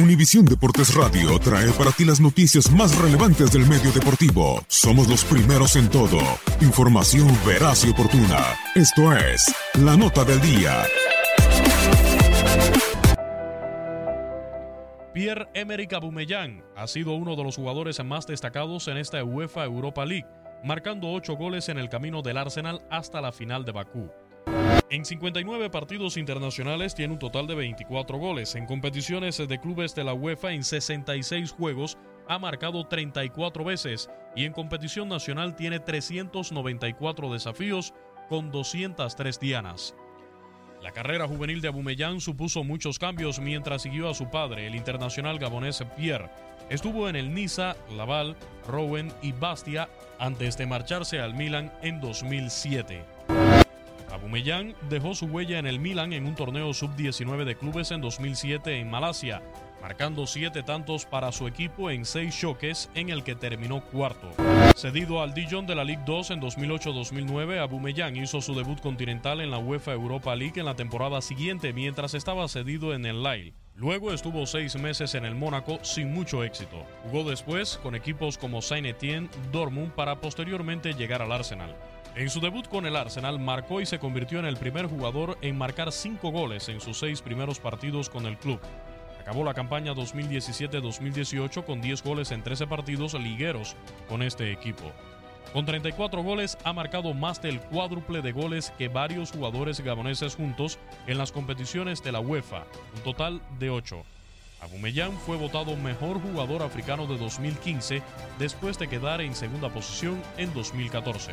Univisión Deportes Radio trae para ti las noticias más relevantes del medio deportivo. Somos los primeros en todo. Información veraz y oportuna. Esto es La Nota del Día. Pierre-Emerick Aubameyang ha sido uno de los jugadores más destacados en esta UEFA Europa League, marcando ocho goles en el camino del Arsenal hasta la final de Bakú. En 59 partidos internacionales tiene un total de 24 goles. En competiciones de clubes de la UEFA en 66 juegos ha marcado 34 veces y en competición nacional tiene 394 desafíos con 203 dianas. La carrera juvenil de Abumellán supuso muchos cambios mientras siguió a su padre, el internacional gabonés Pierre. Estuvo en el Niza, Laval, Rouen y Bastia antes de marcharse al Milan en 2007. Aubameyang dejó su huella en el Milan en un torneo sub-19 de clubes en 2007 en Malasia, marcando siete tantos para su equipo en seis choques en el que terminó cuarto. Cedido al Dijon de la Ligue 2 en 2008-2009, Aubameyang hizo su debut continental en la UEFA Europa League en la temporada siguiente mientras estaba cedido en el Lille. Luego estuvo seis meses en el Mónaco sin mucho éxito. Jugó después con equipos como Saint-Étienne, Dortmund para posteriormente llegar al Arsenal. En su debut con el Arsenal marcó y se convirtió en el primer jugador en marcar cinco goles en sus seis primeros partidos con el club. Acabó la campaña 2017-2018 con 10 goles en 13 partidos ligueros con este equipo. Con 34 goles ha marcado más del cuádruple de goles que varios jugadores gaboneses juntos en las competiciones de la UEFA, un total de 8. Abumellán fue votado mejor jugador africano de 2015 después de quedar en segunda posición en 2014.